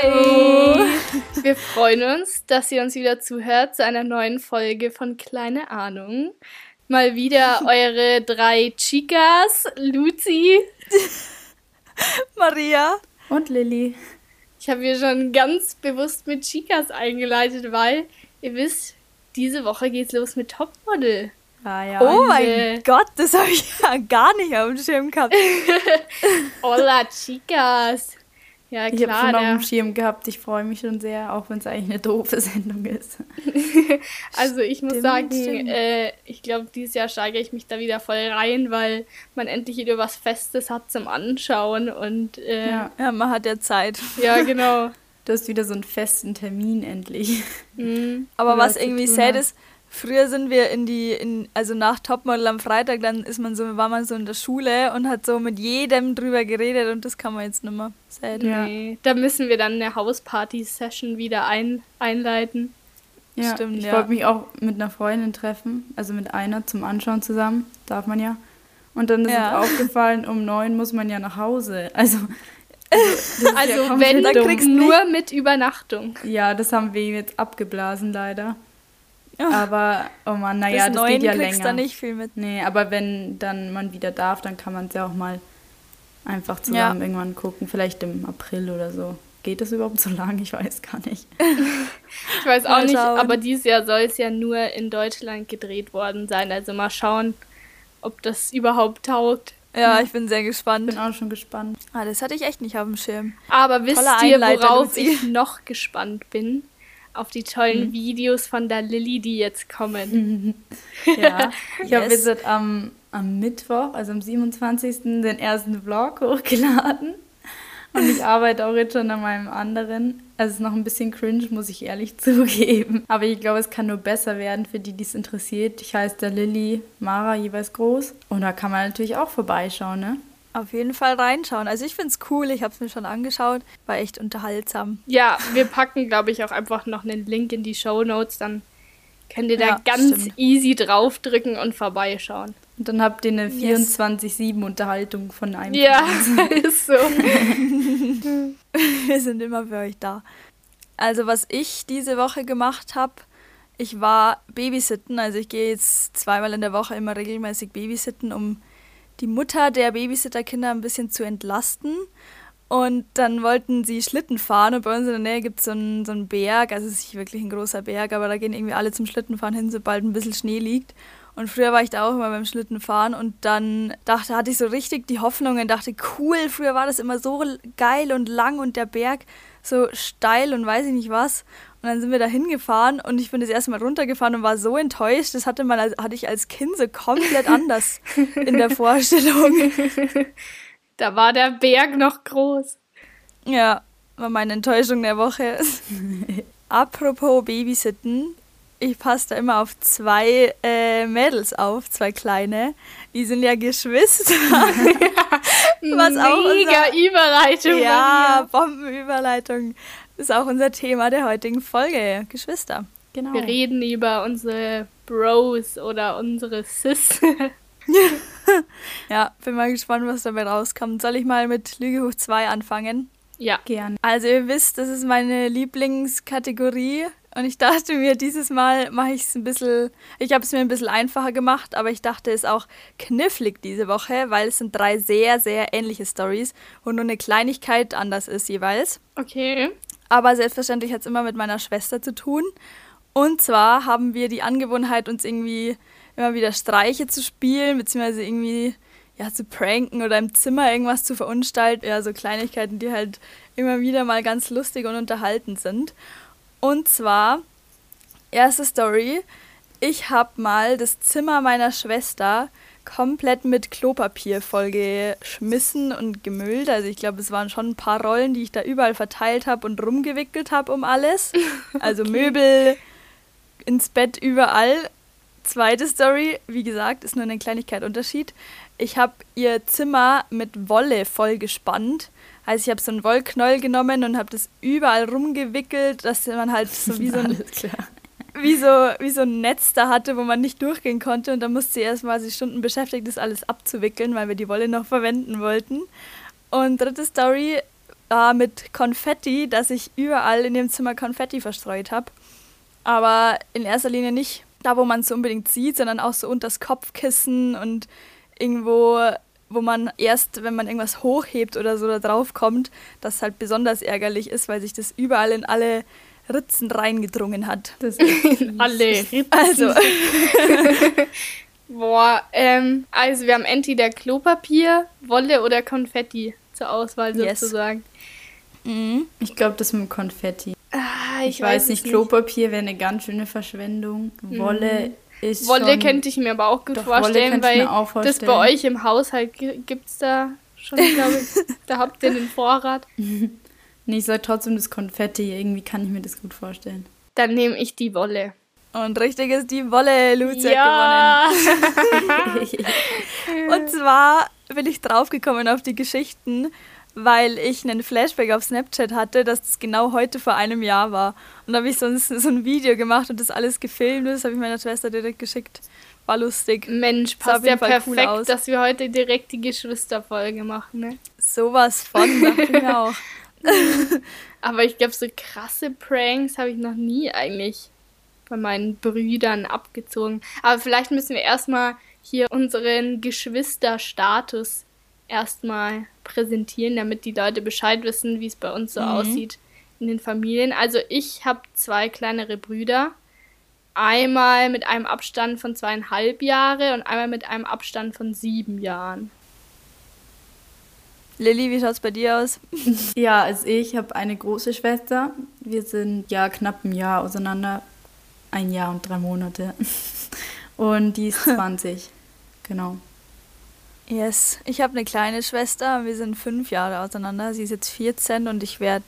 Hi! Wir freuen uns, dass ihr uns wieder zuhört zu einer neuen Folge von Kleine Ahnung. Mal wieder eure drei Chicas, Luzi, Maria und Lilly. Ich habe hier schon ganz bewusst mit Chicas eingeleitet, weil ihr wisst, diese Woche geht's los mit Topmodel. Ah, ja. Oh mein äh, Gott, das habe ich ja gar nicht auf dem Schirm gehabt. Hola, Chicas. Ja, klar. Ich habe schon auf dem Schirm gehabt. Ich freue mich schon sehr, auch wenn es eigentlich eine doofe Sendung ist. also ich muss sagen, äh, ich glaube, dieses Jahr steigere ich mich da wieder voll rein, weil man endlich wieder was Festes hat zum Anschauen und äh, ja. ja, man hat ja Zeit. Ja, genau. Du hast wieder so einen festen Termin endlich. Mhm. Aber was irgendwie sad ist, Früher sind wir in die, in, also nach Topmodel am Freitag, dann ist man so, war man so in der Schule und hat so mit jedem drüber geredet und das kann man jetzt nicht mehr. Sad. Ja. Nee, da müssen wir dann eine Hausparty-Session wieder ein, einleiten. Ja, Stimmt, ich ja. wollte mich auch mit einer Freundin treffen, also mit einer zum Anschauen zusammen, darf man ja. Und dann ist ja. uns aufgefallen, um neun muss man ja nach Hause. Also, also, also ja wenn, dann kriegst du nur mit Übernachtung. Ja, das haben wir jetzt abgeblasen leider. Aber, oh Mann, naja, das geht ja länger. da nicht viel mit. Nee, aber wenn dann man wieder darf, dann kann man es ja auch mal einfach zusammen ja. irgendwann gucken. Vielleicht im April oder so. Geht das überhaupt so lange? Ich weiß gar nicht. ich weiß auch nicht, aber dieses Jahr soll es ja nur in Deutschland gedreht worden sein. Also mal schauen, ob das überhaupt taugt. Ja, ich bin sehr gespannt. Bin auch schon gespannt. Ah, das hatte ich echt nicht auf dem Schirm. Aber wisst ihr, worauf ich noch gespannt bin? Auf die tollen mhm. Videos von der Lilly, die jetzt kommen. ja, ich habe yes. jetzt am, am Mittwoch, also am 27. den ersten Vlog hochgeladen. Und ich arbeite auch jetzt schon an meinem anderen. Also es ist noch ein bisschen cringe, muss ich ehrlich zugeben. Aber ich glaube, es kann nur besser werden für die, die es interessiert. Ich heiße der Lilly Mara jeweils groß. Und da kann man natürlich auch vorbeischauen, ne? Auf jeden Fall reinschauen. Also ich finde es cool, ich habe es mir schon angeschaut, war echt unterhaltsam. Ja, wir packen, glaube ich, auch einfach noch einen Link in die Show Notes, dann könnt ihr da ja, ganz stimmt. easy draufdrücken und vorbeischauen. Und dann habt ihr eine 24-7-Unterhaltung von einem. Ja, ist so. wir sind immer für euch da. Also was ich diese Woche gemacht habe, ich war Babysitten, also ich gehe jetzt zweimal in der Woche immer regelmäßig Babysitten, um die Mutter der Babysitterkinder ein bisschen zu entlasten. Und dann wollten sie Schlitten fahren und bei uns in der Nähe gibt so es so einen Berg, also es ist nicht wirklich ein großer Berg, aber da gehen irgendwie alle zum Schlittenfahren hin, sobald ein bisschen Schnee liegt. Und früher war ich da auch immer beim Schlittenfahren und dann dachte, hatte ich so richtig die Hoffnung und dachte, cool, früher war das immer so geil und lang und der Berg so steil und weiß ich nicht was. Und dann sind wir da hingefahren und ich bin das erste Mal runtergefahren und war so enttäuscht. Das hatte, man, hatte ich als Kind so komplett anders in der Vorstellung. Da war der Berg noch groß. Ja, war meine Enttäuschung der Woche. Apropos Babysitten, ich passe da immer auf zwei äh, Mädels auf, zwei kleine. Die sind ja Geschwister. Was Mega auch unser, Überleitung. Ja, Bombenüberleitung ist auch unser Thema der heutigen Folge. Geschwister. Genau. Wir reden über unsere Bros oder unsere Sis. ja, bin mal gespannt, was dabei rauskommt. Soll ich mal mit Lüge hoch 2 anfangen? Ja. Gern. Also ihr wisst, das ist meine Lieblingskategorie. Und ich dachte mir, dieses Mal mache ich es ein bisschen, ich habe es mir ein bisschen einfacher gemacht, aber ich dachte, es auch knifflig diese Woche, weil es sind drei sehr, sehr ähnliche Stories, wo nur eine Kleinigkeit anders ist jeweils. Okay. Aber selbstverständlich hat es immer mit meiner Schwester zu tun. Und zwar haben wir die Angewohnheit, uns irgendwie immer wieder Streiche zu spielen, beziehungsweise irgendwie ja, zu pranken oder im Zimmer irgendwas zu verunstalten. Ja, so Kleinigkeiten, die halt immer wieder mal ganz lustig und unterhaltend sind. Und zwar, erste Story, ich habe mal das Zimmer meiner Schwester komplett mit Klopapier vollgeschmissen und gemüllt. Also ich glaube, es waren schon ein paar Rollen, die ich da überall verteilt habe und rumgewickelt habe um alles. Also okay. Möbel, ins Bett, überall. Zweite Story, wie gesagt, ist nur eine Kleinigkeit Unterschied. Ich habe ihr Zimmer mit Wolle vollgespannt. Also ich habe so einen Wollknäuel genommen und habe das überall rumgewickelt, dass man halt so wie so ein wie so, wie so ein Netz da hatte, wo man nicht durchgehen konnte. Und dann musste sie erstmal sich Stunden beschäftigt, das alles abzuwickeln, weil wir die Wolle noch verwenden wollten. Und dritte Story, war mit Konfetti, dass ich überall in dem Zimmer Konfetti verstreut habe. Aber in erster Linie nicht da, wo man es so unbedingt sieht, sondern auch so unter das Kopfkissen und irgendwo, wo man erst, wenn man irgendwas hochhebt oder so da drauf kommt, das halt besonders ärgerlich ist, weil sich das überall in alle Ritzen reingedrungen hat. Das in alle Ritzen. Also. Boah, ähm, also wir haben entweder Klopapier, Wolle oder Konfetti zur Auswahl sozusagen. Yes. Mhm. Ich glaube, das mit Konfetti. Ah, ich, ich weiß, weiß nicht, Klopapier wäre eine ganz schöne Verschwendung. Mhm. Wolle ist Wolle schon, könnte ich mir aber auch gut vorstellen, weil vorstellen. das bei euch im Haushalt gibt es da schon, glaube ich. da habt ihr den Vorrat. nee, ich sage trotzdem das Konfetti. Irgendwie kann ich mir das gut vorstellen. Dann nehme ich die Wolle. Und richtig ist die Wolle, Lucia ja. gewonnen. und zwar bin ich draufgekommen auf die Geschichten, weil ich einen Flashback auf Snapchat hatte, dass das genau heute vor einem Jahr war. Und da habe ich so ein, so ein Video gemacht und das alles gefilmt. Das habe ich meiner Schwester direkt geschickt. War lustig. Mensch, passt ja perfekt, cool dass wir heute direkt die Geschwisterfolge machen, ne? Sowas von, dachte ich mir auch. Aber ich glaube, so krasse Pranks habe ich noch nie eigentlich bei meinen Brüdern abgezogen. Aber vielleicht müssen wir erstmal hier unseren Geschwisterstatus erstmal präsentieren, damit die Leute Bescheid wissen, wie es bei uns so mhm. aussieht in den Familien. Also ich habe zwei kleinere Brüder. Einmal mit einem Abstand von zweieinhalb Jahre und einmal mit einem Abstand von sieben Jahren. Lilly, wie schaut es bei dir aus? Ja, also ich habe eine große Schwester. Wir sind ja knapp ein Jahr auseinander ein Jahr und drei Monate. Und die ist 20. genau. Yes. Ich habe eine kleine Schwester. Wir sind fünf Jahre auseinander. Sie ist jetzt 14 und ich werde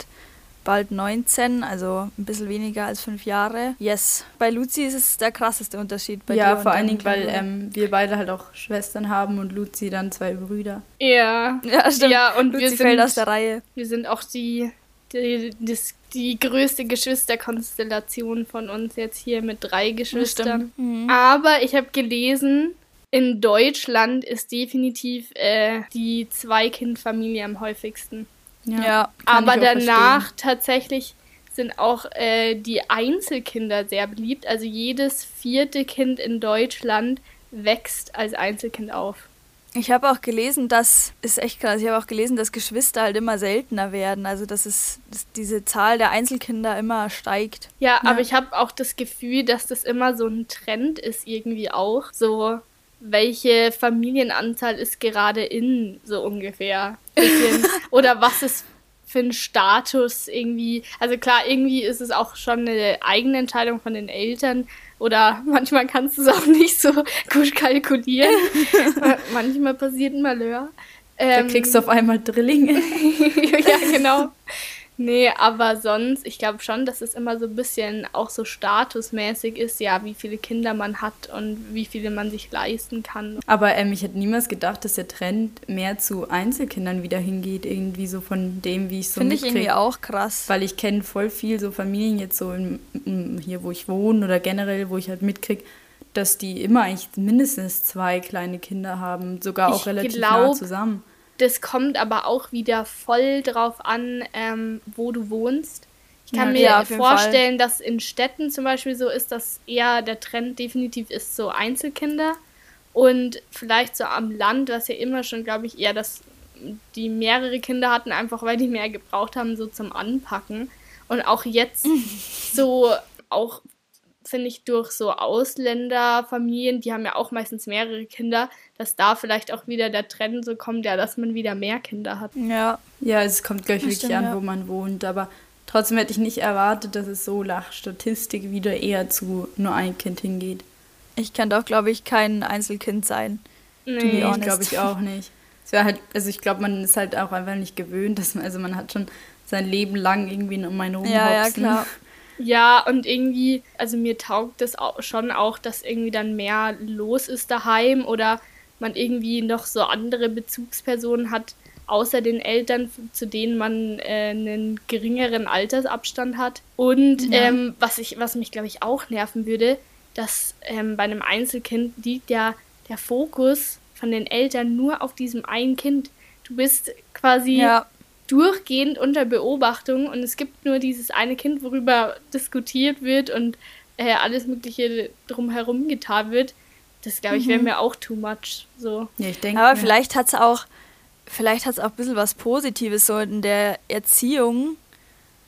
bald 19, also ein bisschen weniger als fünf Jahre. Yes. Bei Luzi ist es der krasseste Unterschied. Bei ja, vor allen Dingen, weil ähm, wir beide halt auch Schwestern haben und Luzi dann zwei Brüder. Ja. Ja, stimmt. Ja, und Luzi wir sind, fällt aus der Reihe. Wir sind auch die, die, das die größte Geschwisterkonstellation von uns jetzt hier mit drei Geschwistern. Mhm. Aber ich habe gelesen, in Deutschland ist definitiv äh, die Zwei-Kind-Familie am häufigsten. Ja, ja aber danach verstehen. tatsächlich sind auch äh, die Einzelkinder sehr beliebt. Also jedes vierte Kind in Deutschland wächst als Einzelkind auf. Ich habe auch gelesen, dass, ist echt krass, ich habe auch gelesen, dass Geschwister halt immer seltener werden. Also, dass, es, dass diese Zahl der Einzelkinder immer steigt. Ja, ja. aber ich habe auch das Gefühl, dass das immer so ein Trend ist, irgendwie auch. So, welche Familienanzahl ist gerade in, so ungefähr. Oder was ist für ein Status irgendwie. Also klar, irgendwie ist es auch schon eine eigene Entscheidung von den Eltern, oder manchmal kannst du es auch nicht so gut kalkulieren. manchmal passiert ein Malheur. Ähm, da kriegst du auf einmal Drillinge. ja, genau. Nee, aber sonst, ich glaube schon, dass es immer so ein bisschen auch so statusmäßig ist, ja, wie viele Kinder man hat und wie viele man sich leisten kann. Aber ähm, ich hätte niemals gedacht, dass der Trend mehr zu Einzelkindern wieder hingeht, irgendwie so von dem, wie ich so Finde ich irgendwie auch krass. Weil ich kenne voll viel so Familien jetzt so in, in, hier, wo ich wohne oder generell, wo ich halt mitkriege, dass die immer eigentlich mindestens zwei kleine Kinder haben, sogar auch ich relativ glaub, nah zusammen. Das kommt aber auch wieder voll drauf an, ähm, wo du wohnst. Ich kann ja, mir ja, vorstellen, dass in Städten zum Beispiel so ist, dass eher der Trend definitiv ist, so Einzelkinder. Und vielleicht so am Land, was ja immer schon, glaube ich, eher, dass die mehrere Kinder hatten, einfach weil die mehr gebraucht haben, so zum Anpacken. Und auch jetzt so, auch finde ich, durch so Ausländerfamilien, die haben ja auch meistens mehrere Kinder, dass da vielleicht auch wieder der Trend so kommt, ja, dass man wieder mehr Kinder hat. Ja. Ja, es kommt gleich wirklich stimmt, an, ja. wo man wohnt, aber trotzdem hätte ich nicht erwartet, dass es so nach Statistik wieder eher zu nur ein Kind hingeht. Ich kann doch, glaube ich, kein Einzelkind sein. Nee, glaube ich auch nicht. Es wäre halt, also ich glaube, man ist halt auch einfach nicht gewöhnt, dass man, also man hat schon sein Leben lang irgendwie um einen rumhopsen. Ja, ja, klar. Ja, und irgendwie, also mir taugt das auch schon auch, dass irgendwie dann mehr los ist daheim oder man irgendwie noch so andere Bezugspersonen hat, außer den Eltern, zu denen man äh, einen geringeren Altersabstand hat. Und ja. ähm, was, ich, was mich, glaube ich, auch nerven würde, dass ähm, bei einem Einzelkind liegt ja der Fokus von den Eltern nur auf diesem einen Kind. Du bist quasi ja durchgehend unter Beobachtung und es gibt nur dieses eine Kind, worüber diskutiert wird und äh, alles Mögliche drumherum getan wird. Das glaube ich wäre mhm. mir auch too much. So. Ja, ich denke. Aber ja. vielleicht hat es auch, vielleicht hat es auch ein bisschen was Positives so in der Erziehung.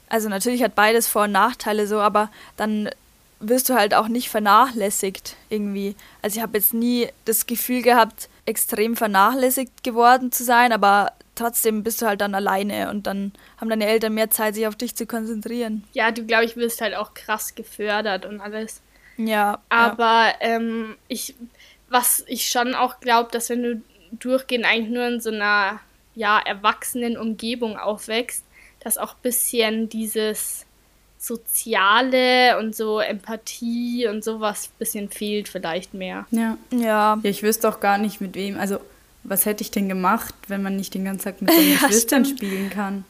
Also natürlich hat beides Vor- und Nachteile so, aber dann wirst du halt auch nicht vernachlässigt irgendwie. Also ich habe jetzt nie das Gefühl gehabt, extrem vernachlässigt geworden zu sein, aber trotzdem bist du halt dann alleine und dann haben deine Eltern mehr Zeit, sich auf dich zu konzentrieren. Ja, du glaube ich wirst halt auch krass gefördert und alles. Ja. Aber ja. Ähm, ich, was ich schon auch glaube, dass wenn du durchgehend eigentlich nur in so einer ja erwachsenen Umgebung aufwächst, dass auch ein bisschen dieses Soziale und so Empathie und sowas ein bisschen fehlt vielleicht mehr. Ja. Ja. Ja, ich wüsste auch gar nicht mit wem, also was hätte ich denn gemacht, wenn man nicht den ganzen Tag mit seinen ja, Geschwistern stimmt. spielen kann?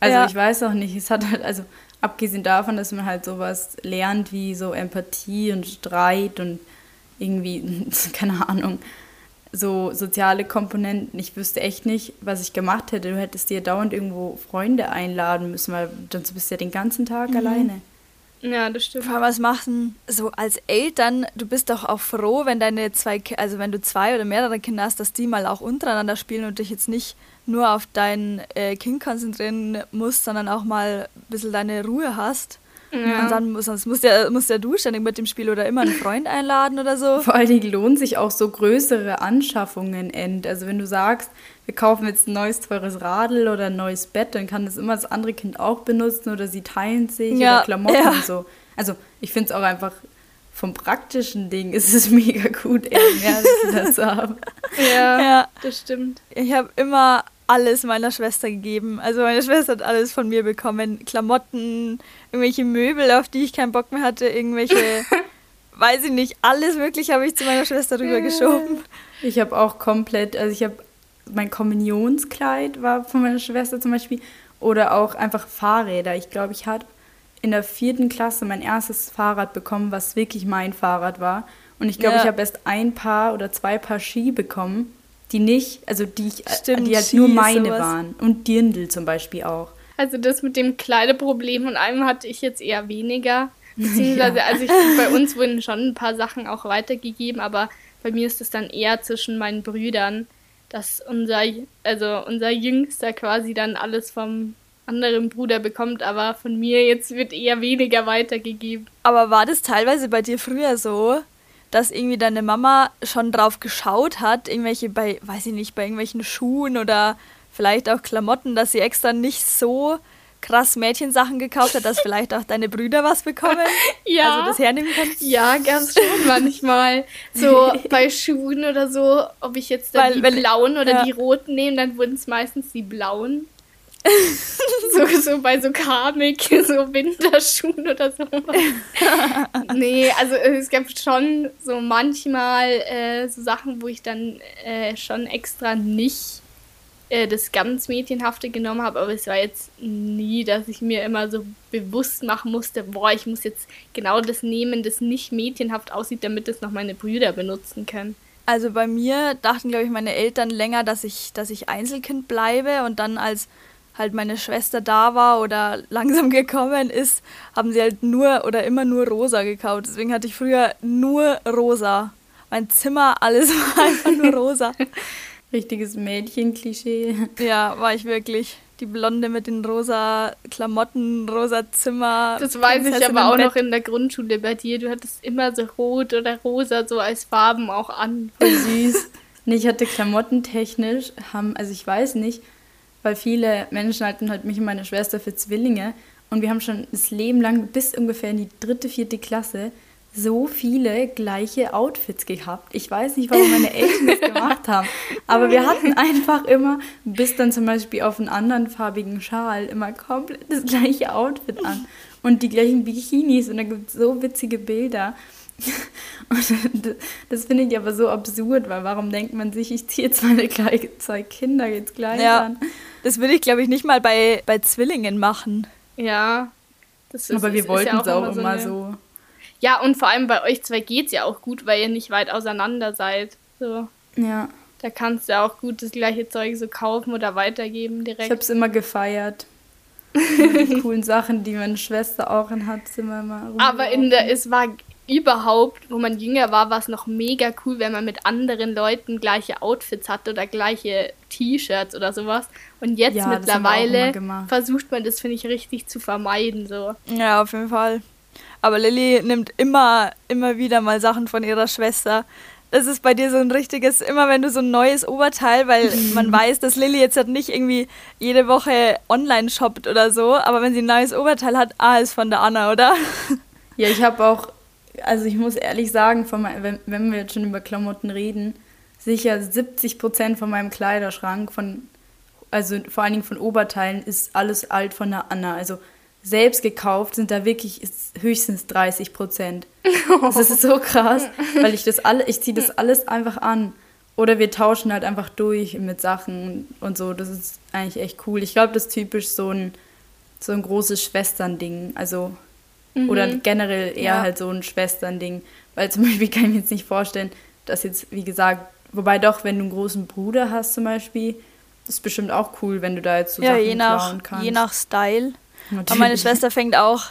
Also ja. ich weiß auch nicht, es hat halt, also abgesehen davon, dass man halt sowas lernt wie so Empathie und Streit und irgendwie, keine Ahnung, so soziale Komponenten. Ich wüsste echt nicht, was ich gemacht hätte. Du hättest dir dauernd irgendwo Freunde einladen müssen, weil sonst bist du ja den ganzen Tag mhm. alleine. Ja, das stimmt. Vor allem, was machen so als Eltern, du bist doch auch froh, wenn deine zwei, also wenn du zwei oder mehrere Kinder hast, dass die mal auch untereinander spielen und dich jetzt nicht nur auf dein äh, Kind konzentrieren musst, sondern auch mal ein bisschen deine Ruhe hast. Ja. Und dann sonst musst ja, musst ja du ständig mit dem Spiel oder immer einen Freund einladen oder so. Vor allen Dingen lohnen sich auch so größere Anschaffungen end. Also wenn du sagst, wir kaufen jetzt ein neues teures Radl oder ein neues Bett, dann kann das immer das andere Kind auch benutzen oder sie teilen sich ja. oder Klamotten ja. und so. Also ich finde es auch einfach vom praktischen Ding ist es mega gut, eher mehr das zu haben. Ja, ja, das stimmt. Ich habe immer alles meiner Schwester gegeben. Also meine Schwester hat alles von mir bekommen. Klamotten, irgendwelche Möbel, auf die ich keinen Bock mehr hatte, irgendwelche, weiß ich nicht, alles wirklich habe ich zu meiner Schwester rübergeschoben. Ich habe auch komplett, also ich habe mein Kommunionskleid war von meiner Schwester zum Beispiel oder auch einfach Fahrräder. Ich glaube, ich hatte in der vierten Klasse mein erstes Fahrrad bekommen, was wirklich mein Fahrrad war. Und ich glaube, ja. ich habe erst ein Paar oder zwei Paar Ski bekommen die nicht, also die, ich, Stimmt, die halt nur meine waren. Und Dirndl zum Beispiel auch. Also das mit dem Kleideproblem und allem hatte ich jetzt eher weniger. Beziehungsweise, ja. also ich, bei uns wurden schon ein paar Sachen auch weitergegeben, aber bei mir ist es dann eher zwischen meinen Brüdern, dass unser, also unser Jüngster quasi dann alles vom anderen Bruder bekommt, aber von mir jetzt wird eher weniger weitergegeben. Aber war das teilweise bei dir früher so, dass irgendwie deine Mama schon drauf geschaut hat, irgendwelche bei, weiß ich nicht, bei irgendwelchen Schuhen oder vielleicht auch Klamotten, dass sie extra nicht so krass Mädchensachen gekauft hat, dass vielleicht auch deine Brüder was bekommen? ja. Also das hernehmen kannst? Ja, ganz schon manchmal. So bei Schuhen oder so, ob ich jetzt dann Weil, die blauen oder ja. die roten nehme, dann wurden es meistens die blauen. so, so bei so Karmik, so Winterschuhen oder so. nee, also es gab schon so manchmal äh, so Sachen, wo ich dann äh, schon extra nicht äh, das ganz Mädchenhafte genommen habe, aber es war jetzt nie, dass ich mir immer so bewusst machen musste, boah, ich muss jetzt genau das nehmen, das nicht mädchenhaft aussieht, damit es noch meine Brüder benutzen können. Also bei mir dachten, glaube ich, meine Eltern länger, dass ich, dass ich Einzelkind bleibe und dann als halt meine Schwester da war oder langsam gekommen ist, haben sie halt nur oder immer nur rosa gekauft. Deswegen hatte ich früher nur rosa. Mein Zimmer, alles war einfach nur rosa. Richtiges Mädchen-Klischee. Ja, war ich wirklich. Die Blonde mit den rosa Klamotten, rosa Zimmer. Das weiß ich aber auch noch in der Grundschule bei dir. Du hattest immer so rot oder rosa so als Farben auch an. Voll süß. nee, ich hatte klamottentechnisch, haben, also ich weiß nicht, weil viele Menschen halten halt mich und meine Schwester für Zwillinge. Und wir haben schon das Leben lang bis ungefähr in die dritte, vierte Klasse so viele gleiche Outfits gehabt. Ich weiß nicht, warum meine Eltern das gemacht haben, aber wir hatten einfach immer, bis dann zum Beispiel auf einen anderen farbigen Schal, immer komplett das gleiche Outfit an und die gleichen Bikinis und da gibt es so witzige Bilder. Und das finde ich aber so absurd, weil warum denkt man sich, ich ziehe jetzt meine zwei Kinder jetzt gleich ja, an? Das würde ich, glaube ich, nicht mal bei, bei Zwillingen machen. Ja. Das ist, aber wir wollten es auch, auch, immer so. so. Ja, und vor allem bei euch zwei geht es ja auch gut, weil ihr nicht weit auseinander seid. So. Ja. Da kannst du auch gut das gleiche Zeug so kaufen oder weitergeben direkt. Ich habe es immer gefeiert. die coolen Sachen, die meine Schwester auch in hat, sind wir immer Aber in der, es war überhaupt, wo man jünger war, war es noch mega cool, wenn man mit anderen Leuten gleiche Outfits hatte oder gleiche T-Shirts oder sowas. Und jetzt ja, mittlerweile versucht man das, finde ich, richtig zu vermeiden. So. Ja, auf jeden Fall. Aber Lilly nimmt immer, immer wieder mal Sachen von ihrer Schwester das ist bei dir so ein richtiges, immer wenn du so ein neues Oberteil, weil man weiß, dass Lilly jetzt halt nicht irgendwie jede Woche online shoppt oder so, aber wenn sie ein neues Oberteil hat, ah, ist von der Anna, oder? Ja, ich habe auch, also ich muss ehrlich sagen, von mein, wenn, wenn wir jetzt schon über Klamotten reden, sicher 70 Prozent von meinem Kleiderschrank, von, also vor allen Dingen von Oberteilen, ist alles alt von der Anna. Also selbst gekauft sind da wirklich höchstens 30 Prozent. Das ist so krass, weil ich das alle, ich ziehe das alles einfach an. Oder wir tauschen halt einfach durch mit Sachen und so. Das ist eigentlich echt cool. Ich glaube, das ist typisch so ein, so ein großes Schwesternding. Also, mhm. oder generell eher ja. halt so ein Schwesternding. Weil zum Beispiel kann ich mir jetzt nicht vorstellen, dass jetzt, wie gesagt, wobei doch, wenn du einen großen Bruder hast zum Beispiel, das ist bestimmt auch cool, wenn du da jetzt so ja, Sachen je nach, kannst. Je nach Style. Natürlich. Und meine Schwester fängt auch,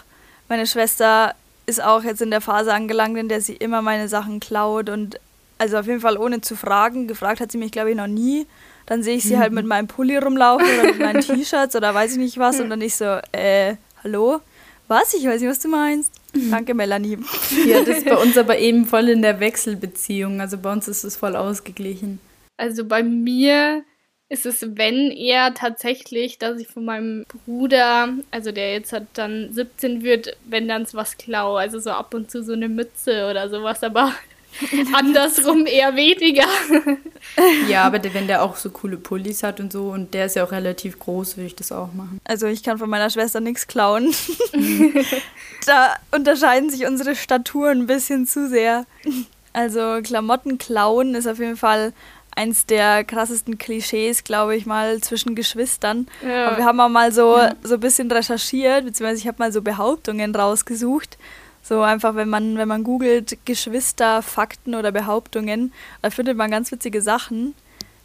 meine Schwester ist auch jetzt in der Phase angelangt, in der sie immer meine Sachen klaut und also auf jeden Fall ohne zu fragen. Gefragt hat sie mich, glaube ich, noch nie. Dann sehe ich sie halt mit meinem Pulli rumlaufen oder mit meinen T-Shirts oder weiß ich nicht was und dann ich so, äh, hallo? Was? Ich weiß nicht, was du meinst. Danke, Melanie. Ja, das ist bei uns aber eben voll in der Wechselbeziehung. Also bei uns ist es voll ausgeglichen. Also bei mir ist es, wenn eher tatsächlich, dass ich von meinem Bruder, also der jetzt hat dann 17 wird, wenn dann was klau, also so ab und zu so eine Mütze oder sowas, aber andersrum eher weniger. ja, aber wenn der auch so coole Pullis hat und so und der ist ja auch relativ groß, würde ich das auch machen. Also ich kann von meiner Schwester nichts klauen. da unterscheiden sich unsere Staturen ein bisschen zu sehr. Also Klamotten klauen ist auf jeden Fall eins der krassesten Klischees, glaube ich mal, zwischen Geschwistern. Ja. Aber wir haben auch mal so, ja. so ein bisschen recherchiert, beziehungsweise ich habe mal so Behauptungen rausgesucht. So einfach, wenn man, wenn man googelt Geschwister, Fakten oder Behauptungen, da findet man ganz witzige Sachen.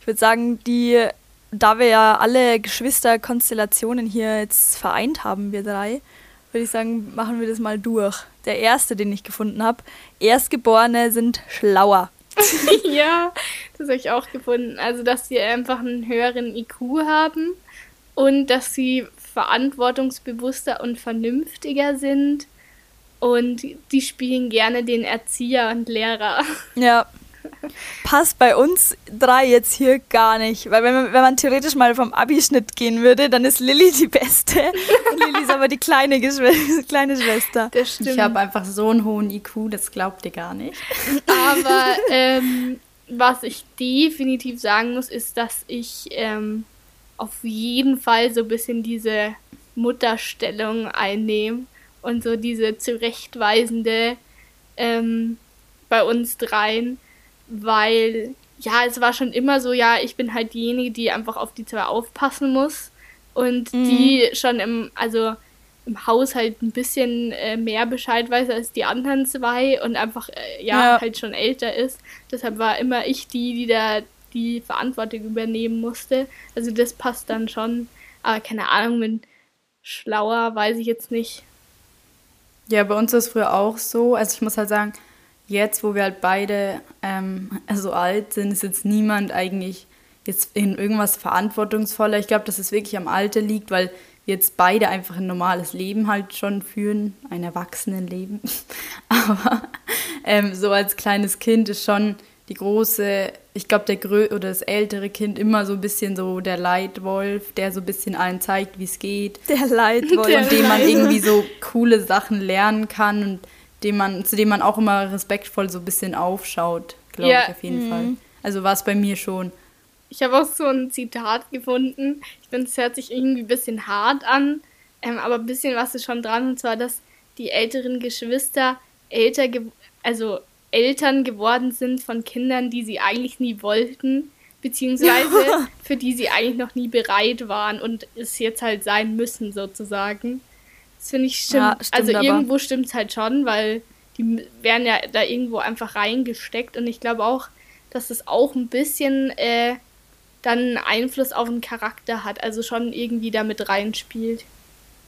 Ich würde sagen, die, da wir ja alle Geschwisterkonstellationen hier jetzt vereint haben, wir drei, würde ich sagen, machen wir das mal durch. Der erste, den ich gefunden habe. Erstgeborene sind schlauer. ja, das habe ich auch gefunden. Also, dass sie einfach einen höheren IQ haben und dass sie verantwortungsbewusster und vernünftiger sind. Und die spielen gerne den Erzieher und Lehrer. Ja, passt bei uns drei jetzt hier gar nicht. Weil wenn man, wenn man theoretisch mal vom Abischnitt gehen würde, dann ist Lilly die Beste. Und Lilly ist aber die kleine, kleine Schwester. Das stimmt. Ich habe einfach so einen hohen IQ, das glaubt ihr gar nicht. Aber ähm, was ich definitiv sagen muss, ist, dass ich ähm, auf jeden Fall so ein bisschen diese Mutterstellung einnehme und so diese zurechtweisende ähm, bei uns dreien weil ja, es war schon immer so, ja, ich bin halt diejenige, die einfach auf die zwei aufpassen muss und mhm. die schon im, also im Haushalt ein bisschen äh, mehr Bescheid weiß als die anderen zwei und einfach äh, ja, ja, halt schon älter ist. Deshalb war immer ich die, die da die Verantwortung übernehmen musste. Also das passt dann schon. Aber keine Ahnung, wenn schlauer, weiß ich jetzt nicht. Ja, bei uns war es früher auch so. Also ich muss halt sagen, jetzt, wo wir halt beide ähm, so alt sind, ist jetzt niemand eigentlich jetzt in irgendwas verantwortungsvoller. Ich glaube, dass es wirklich am Alter liegt, weil wir jetzt beide einfach ein normales Leben halt schon führen, ein Erwachsenenleben. Aber ähm, so als kleines Kind ist schon die große, ich glaube, der Grö oder das ältere Kind immer so ein bisschen so der Leitwolf, der so ein bisschen allen zeigt, wie es geht. Der Leitwolf. Von dem man irgendwie so coole Sachen lernen kann und dem man, zu dem man auch immer respektvoll so ein bisschen aufschaut, glaube ja. ich auf jeden mhm. Fall. Also war es bei mir schon. Ich habe auch so ein Zitat gefunden. Ich finde, es hört sich irgendwie ein bisschen hart an, ähm, aber ein bisschen was ist schon dran. Und zwar, dass die älteren Geschwister älter, ge also Eltern geworden sind von Kindern, die sie eigentlich nie wollten, beziehungsweise für die sie eigentlich noch nie bereit waren und es jetzt halt sein müssen, sozusagen. Das finde ich stimmt. Ja, stimmt also aber. irgendwo stimmt es halt schon, weil die werden ja da irgendwo einfach reingesteckt und ich glaube auch, dass es auch ein bisschen äh, dann Einfluss auf den Charakter hat, also schon irgendwie damit reinspielt.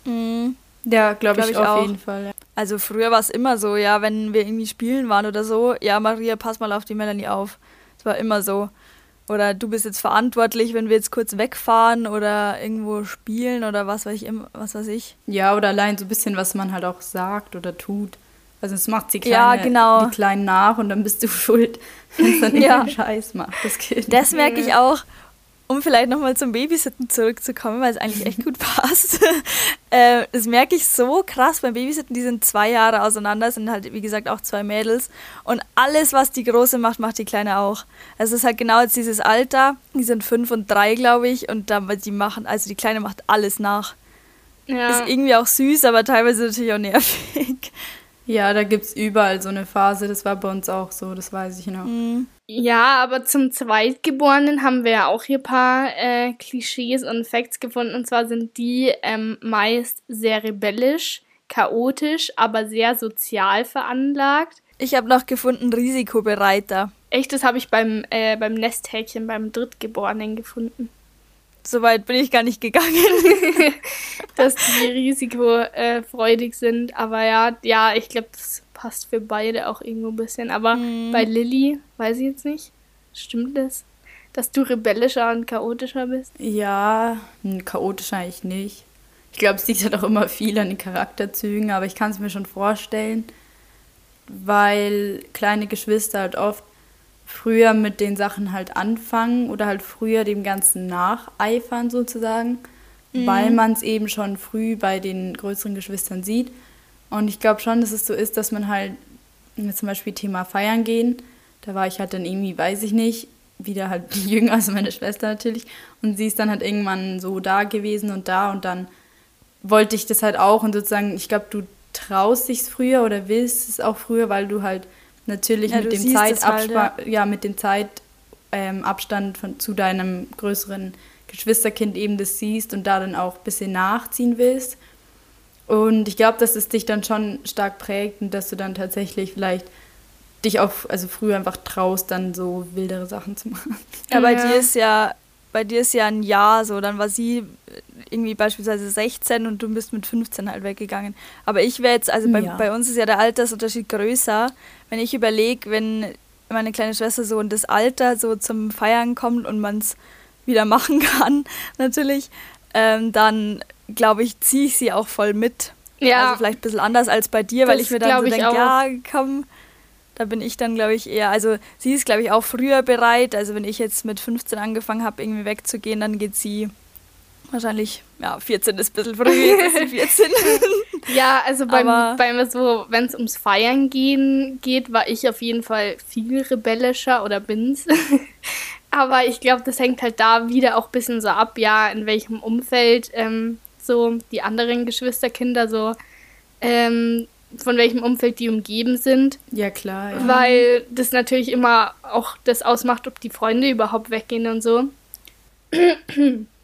Mhm. Ja, glaube glaub ich, ich, auf auch. jeden Fall. Ja. Also früher war es immer so, ja, wenn wir irgendwie spielen waren oder so, ja, Maria, pass mal auf die Melanie auf. Es war immer so. Oder du bist jetzt verantwortlich, wenn wir jetzt kurz wegfahren oder irgendwo spielen oder was weiß ich, was weiß ich. Ja, oder allein so ein bisschen, was man halt auch sagt oder tut. Also es macht sie kleine, ja, genau. die Kleinen nach und dann bist du schuld, wenn es dann ja. Scheiß macht, das. Das merke ich auch um vielleicht nochmal zum Babysitten zurückzukommen, weil es eigentlich echt gut passt. äh, das merke ich so krass beim Babysitten. Die sind zwei Jahre auseinander, sind halt, wie gesagt, auch zwei Mädels. Und alles, was die Große macht, macht die Kleine auch. Also es ist halt genau jetzt dieses Alter. Die sind fünf und drei, glaube ich. Und da, die machen, also die Kleine macht alles nach. Ja. Ist irgendwie auch süß, aber teilweise natürlich auch nervig. Ja, da gibt es überall so eine Phase. Das war bei uns auch so, das weiß ich noch. Mhm. Ja, aber zum Zweitgeborenen haben wir ja auch hier ein paar äh, Klischees und Facts gefunden. Und zwar sind die ähm, meist sehr rebellisch, chaotisch, aber sehr sozial veranlagt. Ich habe noch gefunden Risikobereiter. Echt, das habe ich beim, äh, beim Nesthäkchen, beim Drittgeborenen gefunden. Soweit bin ich gar nicht gegangen. dass die risikofreudig sind. Aber ja, ja, ich glaube, das passt für beide auch irgendwo ein bisschen. Aber mhm. bei Lilly, weiß ich jetzt nicht. Stimmt das? Dass du rebellischer und chaotischer bist? Ja, chaotischer eigentlich nicht. Ich glaube, es liegt halt auch immer viel an den Charakterzügen, aber ich kann es mir schon vorstellen, weil kleine Geschwister halt oft früher mit den Sachen halt anfangen oder halt früher dem Ganzen nacheifern sozusagen, mhm. weil man es eben schon früh bei den größeren Geschwistern sieht. Und ich glaube schon, dass es so ist, dass man halt zum Beispiel Thema Feiern gehen, da war ich halt dann irgendwie, weiß ich nicht, wieder halt jünger als meine Schwester natürlich. Und sie ist dann halt irgendwann so da gewesen und da und dann wollte ich das halt auch und sozusagen, ich glaube, du traust dich früher oder willst es auch früher, weil du halt natürlich ja, mit, dem halt, ja. ja. mit dem Zeitabstand ähm, zu deinem größeren Geschwisterkind eben das siehst und da dann auch ein bisschen nachziehen willst. Und ich glaube, dass es dich dann schon stark prägt und dass du dann tatsächlich vielleicht dich auch, also früher einfach traust, dann so wildere Sachen zu machen. Ja, bei dir ist ja, bei dir ist ja ein Jahr so, dann war sie irgendwie beispielsweise 16 und du bist mit 15 halt weggegangen. Aber ich wäre jetzt, also bei, ja. bei uns ist ja der Altersunterschied größer. Wenn ich überlege, wenn meine kleine Schwester so in das Alter so zum Feiern kommt und man es wieder machen kann, natürlich, ähm, dann glaube ich, ziehe ich sie auch voll mit. Ja. Also vielleicht ein bisschen anders als bei dir, das weil ich mir dann so denke, ja, komm, da bin ich dann, glaube ich, eher, also sie ist, glaube ich, auch früher bereit. Also wenn ich jetzt mit 15 angefangen habe, irgendwie wegzugehen, dann geht sie Wahrscheinlich, ja, 14 ist ein bisschen früh, 14. ja, also beim, beim so, wenn es ums Feiern gehen geht, war ich auf jeden Fall viel rebellischer oder bin's. Aber ich glaube, das hängt halt da wieder auch ein bisschen so ab, ja, in welchem Umfeld ähm, so die anderen Geschwisterkinder so, ähm, von welchem Umfeld die umgeben sind. Ja, klar. Ja. Weil das natürlich immer auch das ausmacht, ob die Freunde überhaupt weggehen und so.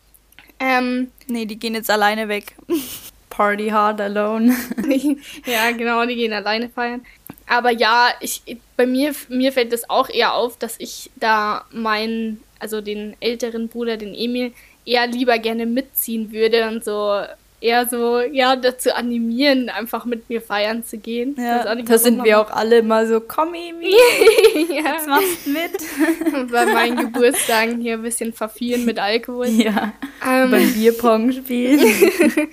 Ähm, nee, die gehen jetzt alleine weg. Party hard alone. ja, genau, die gehen alleine feiern. Aber ja, ich, bei mir, mir fällt das auch eher auf, dass ich da meinen, also den älteren Bruder, den Emil, eher lieber gerne mitziehen würde und so eher so, ja, dazu animieren, einfach mit mir feiern zu gehen. Ja, da sind wir auch alle mal so, komm Emi, ja. jetzt machst mit. Bei meinen Geburtstagen hier ein bisschen verfieren mit Alkohol. Ja, ähm, beim Bierpong spielen.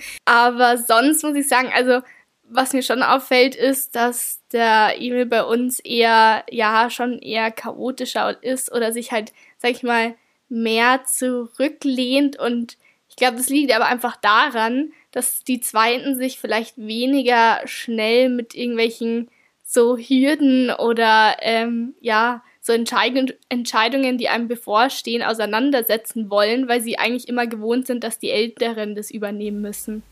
Aber sonst muss ich sagen, also was mir schon auffällt, ist, dass der Emil bei uns eher, ja, schon eher chaotischer ist oder sich halt, sag ich mal, mehr zurücklehnt und ich glaube, das liegt aber einfach daran, dass die Zweiten sich vielleicht weniger schnell mit irgendwelchen so Hürden oder ähm, ja, so Entscheid Entscheidungen, die einem bevorstehen, auseinandersetzen wollen, weil sie eigentlich immer gewohnt sind, dass die Älteren das übernehmen müssen.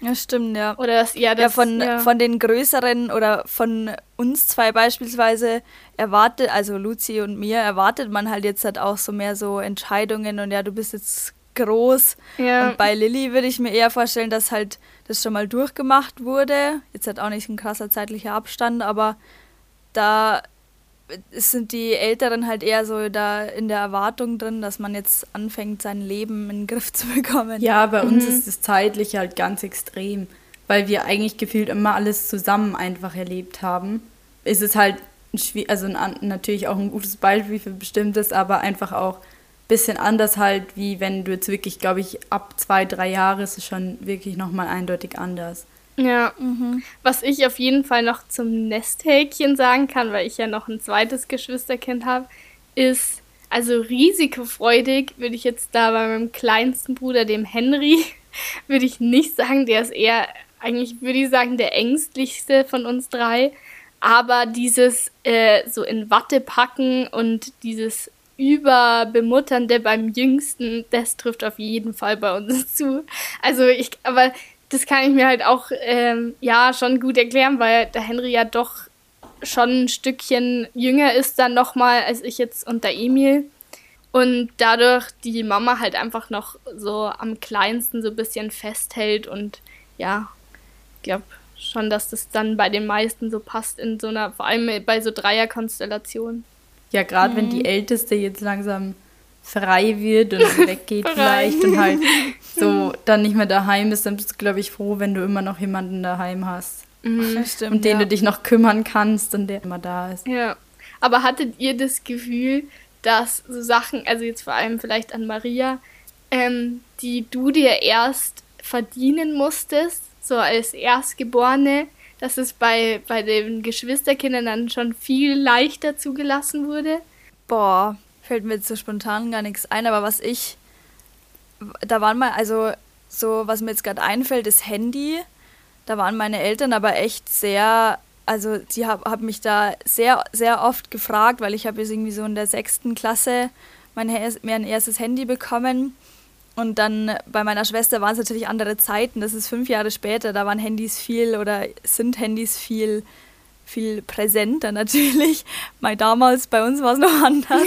Ja, stimmt, ja. Oder dass ihr das. Ja, von, ja. von den größeren oder von uns zwei beispielsweise erwartet, also Luzi und mir, erwartet man halt jetzt halt auch so mehr so Entscheidungen und ja, du bist jetzt groß. Ja. Und bei Lilly würde ich mir eher vorstellen, dass halt das schon mal durchgemacht wurde. Jetzt hat auch nicht ein krasser zeitlicher Abstand, aber da sind die Älteren halt eher so da in der Erwartung drin, dass man jetzt anfängt, sein Leben in den Griff zu bekommen. Ja, bei mhm. uns ist das zeitlich halt ganz extrem, weil wir eigentlich gefühlt immer alles zusammen einfach erlebt haben. Ist es halt also ein, natürlich auch ein gutes Beispiel für bestimmtes, aber einfach auch bisschen anders halt, wie wenn du jetzt wirklich, glaube ich, ab zwei, drei Jahre ist es schon wirklich nochmal eindeutig anders. Ja, mhm. was ich auf jeden Fall noch zum Nesthäkchen sagen kann, weil ich ja noch ein zweites Geschwisterkind habe, ist, also risikofreudig würde ich jetzt da bei meinem kleinsten Bruder, dem Henry, würde ich nicht sagen, der ist eher, eigentlich würde ich sagen, der ängstlichste von uns drei. Aber dieses äh, so in Watte packen und dieses Überbemutternde beim Jüngsten, das trifft auf jeden Fall bei uns zu. Also ich, aber das kann ich mir halt auch ähm, ja schon gut erklären, weil der Henry ja doch schon ein Stückchen jünger ist dann nochmal als ich jetzt unter Emil. Und dadurch die Mama halt einfach noch so am kleinsten so ein bisschen festhält und ja, ich glaube schon, dass das dann bei den meisten so passt in so einer, vor allem bei so Dreierkonstellationen. Ja, gerade mhm. wenn die mhm. Älteste jetzt langsam frei wird und weggeht vielleicht und halt so dann nicht mehr daheim ist, dann bist du, glaube ich, froh, wenn du immer noch jemanden daheim hast. Mhm, stimmt, und den ja. du dich noch kümmern kannst und der immer da ist. Ja. Aber hattet ihr das Gefühl, dass so Sachen, also jetzt vor allem vielleicht an Maria, ähm, die du dir erst verdienen musstest, so als Erstgeborene, dass es bei, bei den Geschwisterkindern dann schon viel leichter zugelassen wurde? Boah, fällt mir jetzt so spontan gar nichts ein, aber was ich, da waren mal, also so, was mir jetzt gerade einfällt, ist Handy. Da waren meine Eltern aber echt sehr, also sie haben hab mich da sehr, sehr oft gefragt, weil ich habe jetzt irgendwie so in der sechsten Klasse mein, mein erstes Handy bekommen. Und dann bei meiner Schwester waren es natürlich andere Zeiten. Das ist fünf Jahre später. Da waren Handys viel oder sind Handys viel viel präsenter natürlich. Mal damals, bei uns war es noch anders.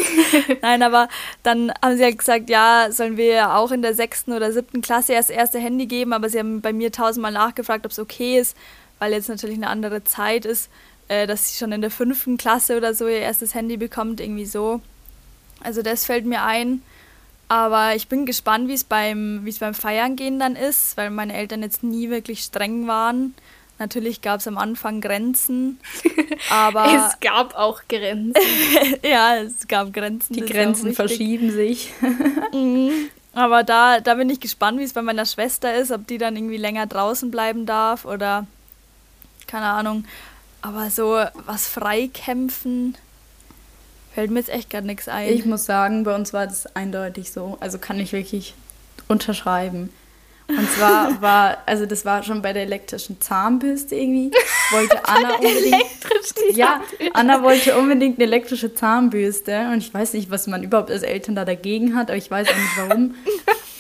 Nein, aber dann haben sie ja gesagt, ja, sollen wir auch in der sechsten oder siebten Klasse erst erste Handy geben, aber sie haben bei mir tausendmal nachgefragt, ob es okay ist, weil jetzt natürlich eine andere Zeit ist, äh, dass sie schon in der fünften Klasse oder so ihr erstes Handy bekommt, irgendwie so. Also das fällt mir ein. Aber ich bin gespannt, wie es beim, wie es beim Feiern gehen dann ist, weil meine Eltern jetzt nie wirklich streng waren. Natürlich gab es am Anfang Grenzen, aber. es gab auch Grenzen. ja, es gab Grenzen. Die Grenzen verschieben sich. mhm. Aber da, da bin ich gespannt, wie es bei meiner Schwester ist, ob die dann irgendwie länger draußen bleiben darf oder keine Ahnung. Aber so was freikämpfen fällt mir jetzt echt gar nichts ein. Ich muss sagen, bei uns war das eindeutig so. Also kann ich wirklich unterschreiben. Und zwar war, also das war schon bei der elektrischen Zahnbürste irgendwie, wollte Anna unbedingt. Ja, Anna wollte unbedingt eine elektrische Zahnbürste und ich weiß nicht, was man überhaupt als Eltern da dagegen hat, aber ich weiß auch nicht warum.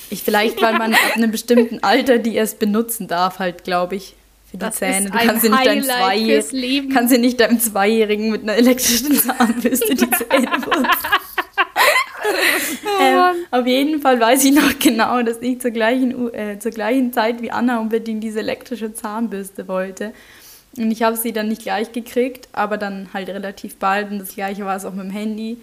Ich, vielleicht, weil man ab einem bestimmten Alter die erst benutzen darf, halt, glaube ich, für die das Zähne. Du kannst ja nicht deinem Zweijährigen, kannst ja nicht deinem Zweijährigen mit einer elektrischen Zahnbürste die Zähne putzen. Oh ähm, auf jeden Fall weiß ich noch genau, dass ich zur gleichen, äh, zur gleichen Zeit wie Anna unbedingt diese elektrische Zahnbürste wollte. Und ich habe sie dann nicht gleich gekriegt, aber dann halt relativ bald. Und das gleiche war es auch mit dem Handy.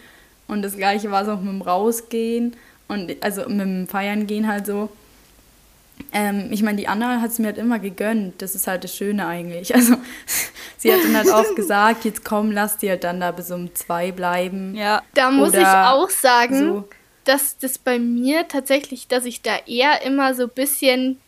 Und das gleiche war es auch mit dem Rausgehen. Und also mit dem Feiern gehen halt so. Ähm, ich meine, die Anna hat es mir halt immer gegönnt. Das ist halt das Schöne eigentlich. Also sie hat dann halt auch gesagt, jetzt komm, lass die halt dann da bis um zwei bleiben. Ja. Da muss Oder ich auch sagen, so. dass das bei mir tatsächlich, dass ich da eher immer so ein bisschen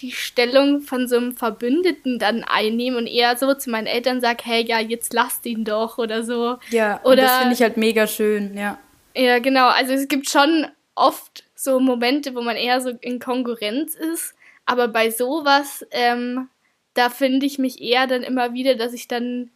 die Stellung von so einem Verbündeten dann einnehme und eher so zu meinen Eltern sage, hey, ja, jetzt lasst ihn doch oder so. Ja, oder das finde ich halt mega schön, ja. Ja, genau. Also es gibt schon oft so Momente, wo man eher so in Konkurrenz ist. Aber bei sowas, ähm, da finde ich mich eher dann immer wieder, dass ich dann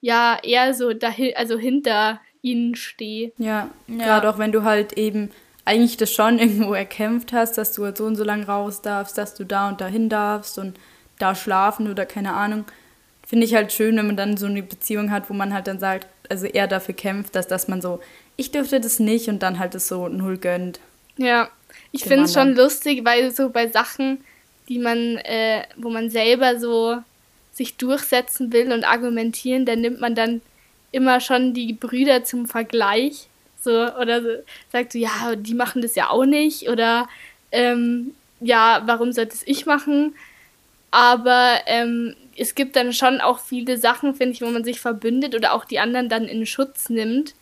ja eher so dahin, also hinter ihnen stehe. Ja, ja. gerade auch wenn du halt eben eigentlich das schon irgendwo erkämpft hast, dass du halt so und so lang raus darfst, dass du da und dahin darfst und da schlafen oder keine Ahnung. Finde ich halt schön, wenn man dann so eine Beziehung hat, wo man halt dann sagt, also eher dafür kämpft, dass, dass man so, ich dürfte das nicht und dann halt das so null gönnt. Ja, ich finde es schon lustig, weil so bei Sachen, die man, äh, wo man selber so sich durchsetzen will und argumentieren, dann nimmt man dann immer schon die Brüder zum Vergleich. So, oder so, sagt so, ja, die machen das ja auch nicht. Oder ähm, ja, warum sollte es ich machen? Aber ähm, es gibt dann schon auch viele Sachen, finde ich, wo man sich verbündet oder auch die anderen dann in Schutz nimmt,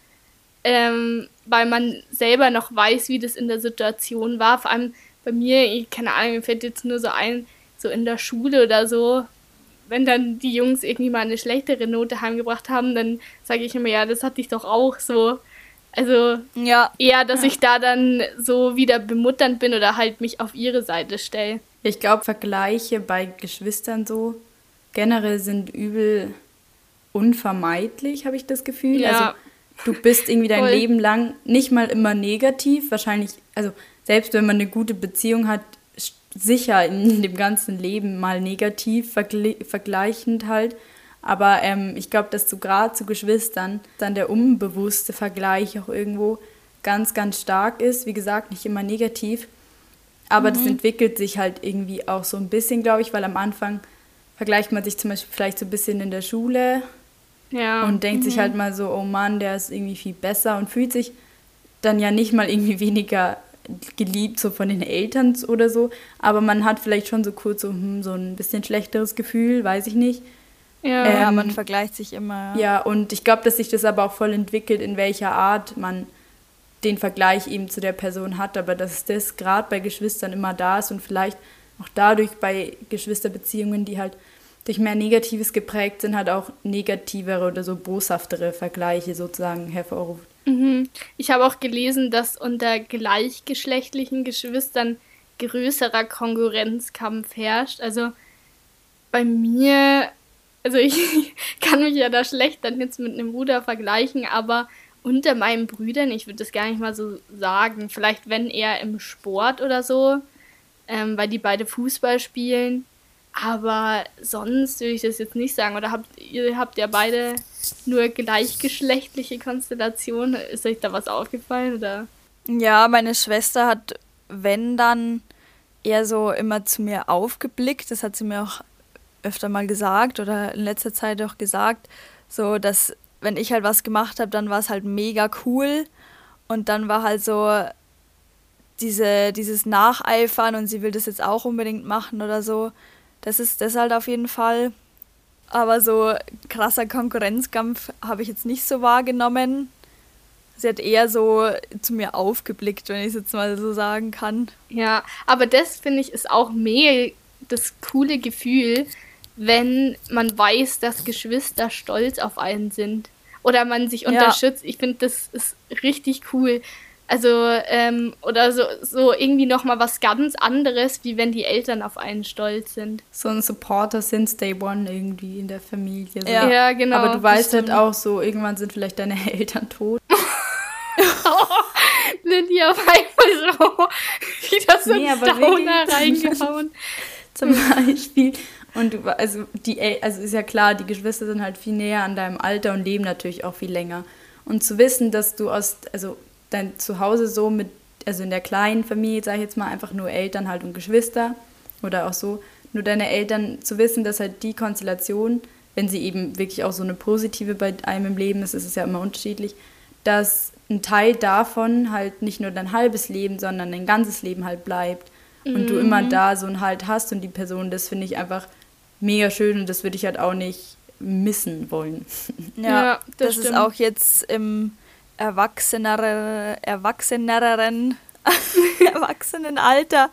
ähm, weil man selber noch weiß, wie das in der Situation war. Vor allem bei mir, ich, keine Ahnung, mir fällt jetzt nur so ein, so in der Schule oder so, wenn dann die Jungs irgendwie mal eine schlechtere Note heimgebracht haben, dann sage ich immer, ja, das hatte ich doch auch so. Also ja. eher, dass ja. ich da dann so wieder bemutternd bin oder halt mich auf ihre Seite stelle. Ich glaube, Vergleiche bei Geschwistern so generell sind übel unvermeidlich, habe ich das Gefühl. Ja. Also du bist irgendwie dein Voll. Leben lang nicht mal immer negativ, wahrscheinlich, also selbst wenn man eine gute Beziehung hat, sicher in dem ganzen Leben mal negativ, vergleichend halt. Aber ähm, ich glaube, dass du gerade zu Geschwistern dann der unbewusste Vergleich auch irgendwo ganz, ganz stark ist. Wie gesagt, nicht immer negativ. Aber mhm. das entwickelt sich halt irgendwie auch so ein bisschen, glaube ich, weil am Anfang vergleicht man sich zum Beispiel vielleicht so ein bisschen in der Schule ja. und denkt mhm. sich halt mal so, oh Mann, der ist irgendwie viel besser und fühlt sich dann ja nicht mal irgendwie weniger geliebt, so von den Eltern oder so, aber man hat vielleicht schon so kurz so, hm, so ein bisschen schlechteres Gefühl, weiß ich nicht. Ja, ähm, ja man vergleicht sich immer. Ja, ja und ich glaube, dass sich das aber auch voll entwickelt, in welcher Art man den Vergleich eben zu der Person hat, aber dass das gerade bei Geschwistern immer da ist und vielleicht auch dadurch bei Geschwisterbeziehungen, die halt durch mehr Negatives geprägt sind, halt auch negativere oder so boshaftere Vergleiche sozusagen hervorruft. Mhm. Ich habe auch gelesen, dass unter gleichgeschlechtlichen Geschwistern größerer Konkurrenzkampf herrscht. Also bei mir, also ich kann mich ja da schlecht dann jetzt mit einem Bruder vergleichen, aber unter meinen Brüdern, ich würde das gar nicht mal so sagen, vielleicht wenn eher im Sport oder so, ähm, weil die beide Fußball spielen, aber sonst würde ich das jetzt nicht sagen. Oder habt ihr habt ja beide nur gleichgeschlechtliche Konstellationen? Ist euch da was aufgefallen? Oder? Ja, meine Schwester hat, wenn dann, eher so immer zu mir aufgeblickt. Das hat sie mir auch öfter mal gesagt oder in letzter Zeit auch gesagt. So, dass wenn ich halt was gemacht habe, dann war es halt mega cool. Und dann war halt so diese, dieses Nacheifern und sie will das jetzt auch unbedingt machen oder so. Das ist das halt auf jeden Fall. Aber so krasser Konkurrenzkampf habe ich jetzt nicht so wahrgenommen. Sie hat eher so zu mir aufgeblickt, wenn ich es jetzt mal so sagen kann. Ja, aber das finde ich ist auch mega das coole Gefühl, wenn man weiß, dass Geschwister stolz auf einen sind. Oder man sich unterstützt. Ja. Ich finde, das ist richtig cool. Also, ähm, oder so, so irgendwie nochmal was ganz anderes, wie wenn die Eltern auf einen stolz sind. So ein Supporter since day one irgendwie in der Familie. So. Ja. ja, genau. Aber du weißt halt auch so, irgendwann sind vielleicht deine Eltern tot. oh, Lydia auf einmal so wieder so nee, einen Downer reingehauen. Zum Beispiel. Und du, also, die, also ist ja klar, die Geschwister sind halt viel näher an deinem Alter und leben natürlich auch viel länger. Und zu wissen, dass du aus, also dein Zuhause so mit, also in der kleinen Familie, sage ich jetzt mal, einfach nur Eltern halt und Geschwister oder auch so, nur deine Eltern zu wissen, dass halt die Konstellation, wenn sie eben wirklich auch so eine positive bei einem im Leben ist, ist es ja immer unterschiedlich, dass ein Teil davon halt nicht nur dein halbes Leben, sondern dein ganzes Leben halt bleibt. Und mhm. du immer mhm. da so einen Halt hast und die Person, das finde ich einfach mega schön und das würde ich halt auch nicht missen wollen. Ja, ja das, das ist auch jetzt im erwachsenere, erwachseneren Erwachsenenalter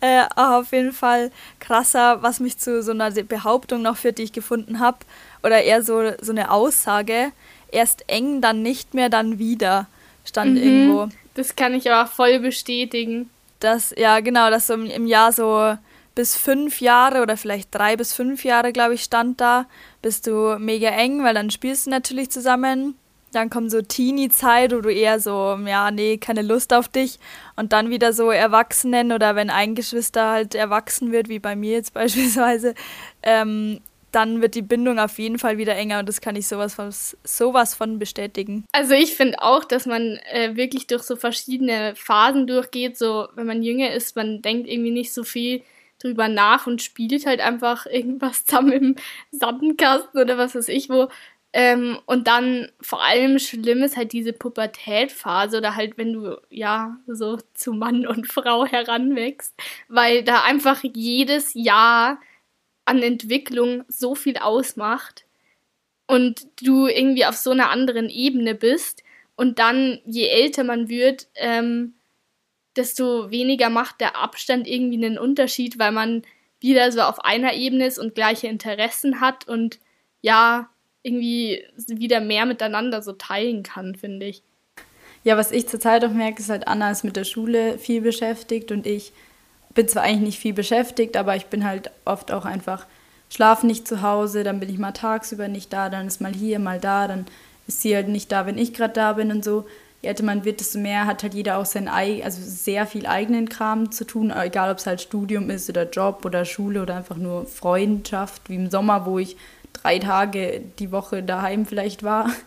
äh, auf jeden Fall krasser, was mich zu so einer Behauptung noch führt, die ich gefunden habe. Oder eher so, so eine Aussage. Erst eng, dann nicht mehr, dann wieder. Stand mhm, irgendwo. Das kann ich aber voll bestätigen. Das, ja, genau, dass so im, im Jahr so bis fünf Jahre oder vielleicht drei bis fünf Jahre, glaube ich, stand da, bist du mega eng, weil dann spielst du natürlich zusammen dann kommt so Teenie-Zeit, wo du eher so, ja, nee, keine Lust auf dich. Und dann wieder so Erwachsenen oder wenn ein Geschwister halt erwachsen wird, wie bei mir jetzt beispielsweise, ähm, dann wird die Bindung auf jeden Fall wieder enger und das kann ich sowas von, sowas von bestätigen. Also ich finde auch, dass man äh, wirklich durch so verschiedene Phasen durchgeht. So, wenn man jünger ist, man denkt irgendwie nicht so viel drüber nach und spielt halt einfach irgendwas zusammen im Sandkasten oder was weiß ich wo Ähm, und dann vor allem schlimm ist halt diese Pubertätphase oder halt, wenn du ja so zu Mann und Frau heranwächst, weil da einfach jedes Jahr an Entwicklung so viel ausmacht und du irgendwie auf so einer anderen Ebene bist. Und dann, je älter man wird, ähm, desto weniger macht der Abstand irgendwie einen Unterschied, weil man wieder so auf einer Ebene ist und gleiche Interessen hat und ja, irgendwie wieder mehr miteinander so teilen kann, finde ich. Ja, was ich zurzeit auch merke, ist halt, Anna ist mit der Schule viel beschäftigt und ich bin zwar eigentlich nicht viel beschäftigt, aber ich bin halt oft auch einfach, schlafe nicht zu Hause, dann bin ich mal tagsüber nicht da, dann ist mal hier, mal da, dann ist sie halt nicht da, wenn ich gerade da bin und so je älter man wird, desto mehr hat halt jeder auch sein also sehr viel eigenen Kram zu tun, egal ob es halt Studium ist oder Job oder Schule oder einfach nur Freundschaft, wie im Sommer, wo ich drei Tage die Woche daheim vielleicht war.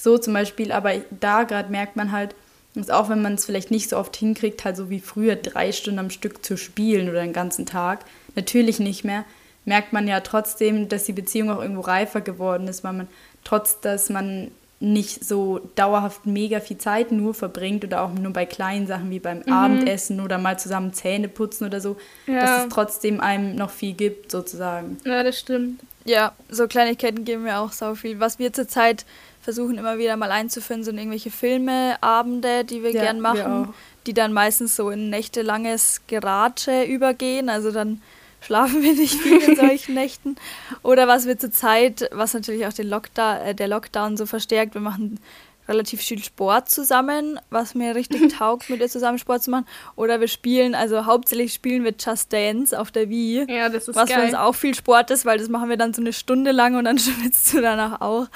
So zum Beispiel, aber da gerade merkt man halt, dass auch wenn man es vielleicht nicht so oft hinkriegt, halt so wie früher drei Stunden am Stück zu spielen oder den ganzen Tag, natürlich nicht mehr, merkt man ja trotzdem, dass die Beziehung auch irgendwo reifer geworden ist, weil man trotz, dass man nicht so dauerhaft mega viel Zeit nur verbringt oder auch nur bei kleinen Sachen wie beim mhm. Abendessen oder mal zusammen Zähne putzen oder so, ja. dass es trotzdem einem noch viel gibt, sozusagen. Ja, das stimmt. Ja, so Kleinigkeiten geben mir auch so viel. Was wir zurzeit versuchen immer wieder mal einzuführen, sind irgendwelche Filme, Abende, die wir ja, gern machen, wir die dann meistens so in nächtelanges Geratsche übergehen. Also dann schlafen wir nicht viel in solchen Nächten. Oder was wir zurzeit, was natürlich auch den Lockdown, äh, der Lockdown so verstärkt, wir machen relativ viel Sport zusammen, was mir richtig taugt, mit ihr zusammen Sport zu machen. Oder wir spielen, also hauptsächlich spielen wir Just Dance auf der Wii. Ja, das ist Was geil. für uns auch viel Sport ist, weil das machen wir dann so eine Stunde lang und dann schwitzt du danach auch.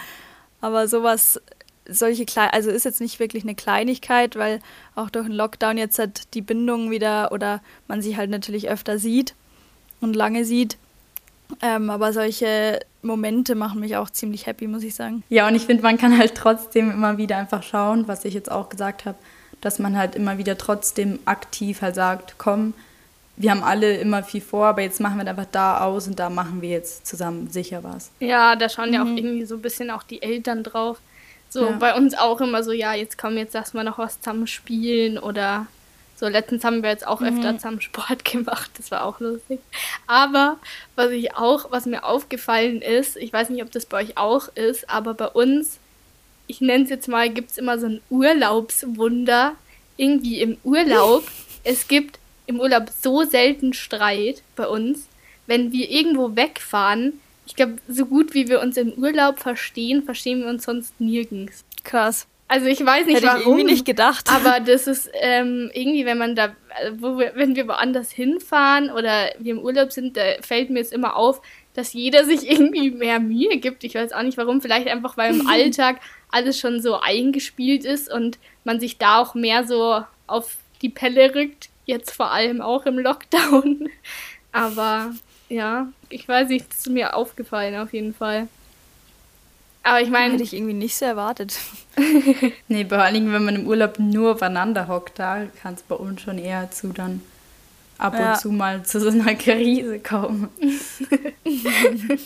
Aber sowas, solche klein, also ist jetzt nicht wirklich eine Kleinigkeit, weil auch durch den Lockdown jetzt halt die Bindung wieder oder man sich halt natürlich öfter sieht und lange sieht. Ähm, aber solche Momente machen mich auch ziemlich happy, muss ich sagen. Ja, und ich finde, man kann halt trotzdem immer wieder einfach schauen, was ich jetzt auch gesagt habe, dass man halt immer wieder trotzdem aktiv halt sagt, komm, wir haben alle immer viel vor, aber jetzt machen wir einfach da aus und da machen wir jetzt zusammen sicher was. Ja, da schauen mhm. ja auch mhm. irgendwie so ein bisschen auch die Eltern drauf. So ja. bei uns auch immer so, ja, jetzt kommen jetzt erstmal noch was zusammen spielen oder so, letztens haben wir jetzt auch mhm. öfter zusammen Sport gemacht. Das war auch lustig. Aber was ich auch, was mir aufgefallen ist, ich weiß nicht, ob das bei euch auch ist, aber bei uns, ich nenne es jetzt mal, gibt es immer so ein Urlaubswunder. Irgendwie im Urlaub. es gibt im Urlaub so selten Streit bei uns. Wenn wir irgendwo wegfahren, ich glaube, so gut wie wir uns im Urlaub verstehen, verstehen wir uns sonst nirgends. Krass. Also ich weiß nicht Hätte warum. Ich irgendwie nicht gedacht. Aber das ist ähm, irgendwie, wenn man da, wo wir, wenn wir woanders hinfahren oder wir im Urlaub sind, da fällt mir es immer auf, dass jeder sich irgendwie mehr Mühe gibt. Ich weiß auch nicht warum. Vielleicht einfach, weil im Alltag alles schon so eingespielt ist und man sich da auch mehr so auf die Pelle rückt. Jetzt vor allem auch im Lockdown. Aber ja, ich weiß nicht, das ist mir aufgefallen auf jeden Fall. Aber ich meine. Hätte ich irgendwie nicht so erwartet. nee, vor allem, wenn man im Urlaub nur aufeinander hockt, da kann es bei uns schon eher zu dann ab ja. und zu mal zu so einer Krise kommen.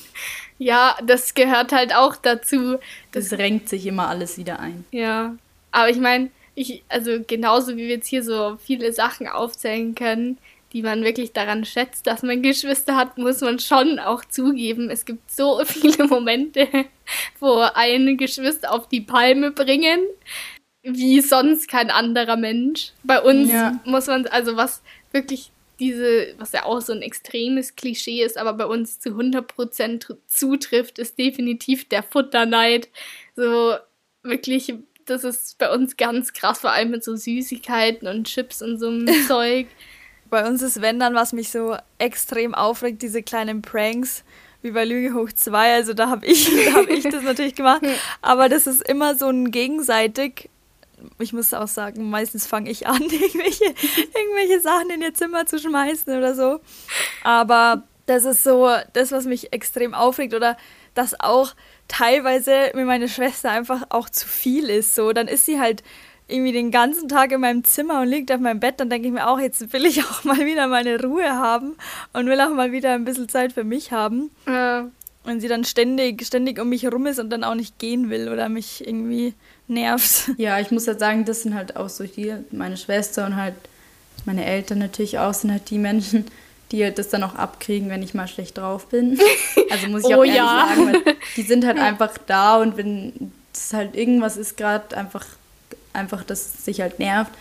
ja, das gehört halt auch dazu. Das, das renkt sich immer alles wieder ein. Ja, aber ich meine, ich, also genauso wie wir jetzt hier so viele Sachen aufzählen können, die man wirklich daran schätzt, dass man Geschwister hat, muss man schon auch zugeben. Es gibt so viele Momente, wo ein Geschwister auf die Palme bringen, wie sonst kein anderer Mensch. Bei uns ja. muss man, also was wirklich diese, was ja auch so ein extremes Klischee ist, aber bei uns zu 100% zutrifft, ist definitiv der Futterneid. So wirklich, das ist bei uns ganz krass, vor allem mit so Süßigkeiten und Chips und so einem Zeug. Bei uns ist, wenn dann, was mich so extrem aufregt, diese kleinen Pranks wie bei Lüge hoch 2. Also da habe ich, hab ich das natürlich gemacht. Aber das ist immer so ein gegenseitig. Ich muss auch sagen, meistens fange ich an, irgendwelche, irgendwelche Sachen in ihr Zimmer zu schmeißen oder so. Aber das ist so das, was mich extrem aufregt. Oder dass auch teilweise mir meine Schwester einfach auch zu viel ist. So, dann ist sie halt irgendwie den ganzen Tag in meinem Zimmer und liegt auf meinem Bett, dann denke ich mir auch, jetzt will ich auch mal wieder meine Ruhe haben und will auch mal wieder ein bisschen Zeit für mich haben. Ja. wenn sie dann ständig, ständig um mich herum ist und dann auch nicht gehen will oder mich irgendwie nervt. Ja, ich muss halt sagen, das sind halt auch so hier meine Schwester und halt meine Eltern natürlich auch, sind halt die Menschen, die halt das dann auch abkriegen, wenn ich mal schlecht drauf bin. Also muss ich auch oh, ehrlich ja. sagen, weil die sind halt einfach da und wenn es halt irgendwas ist gerade einfach, einfach, dass sich halt nervt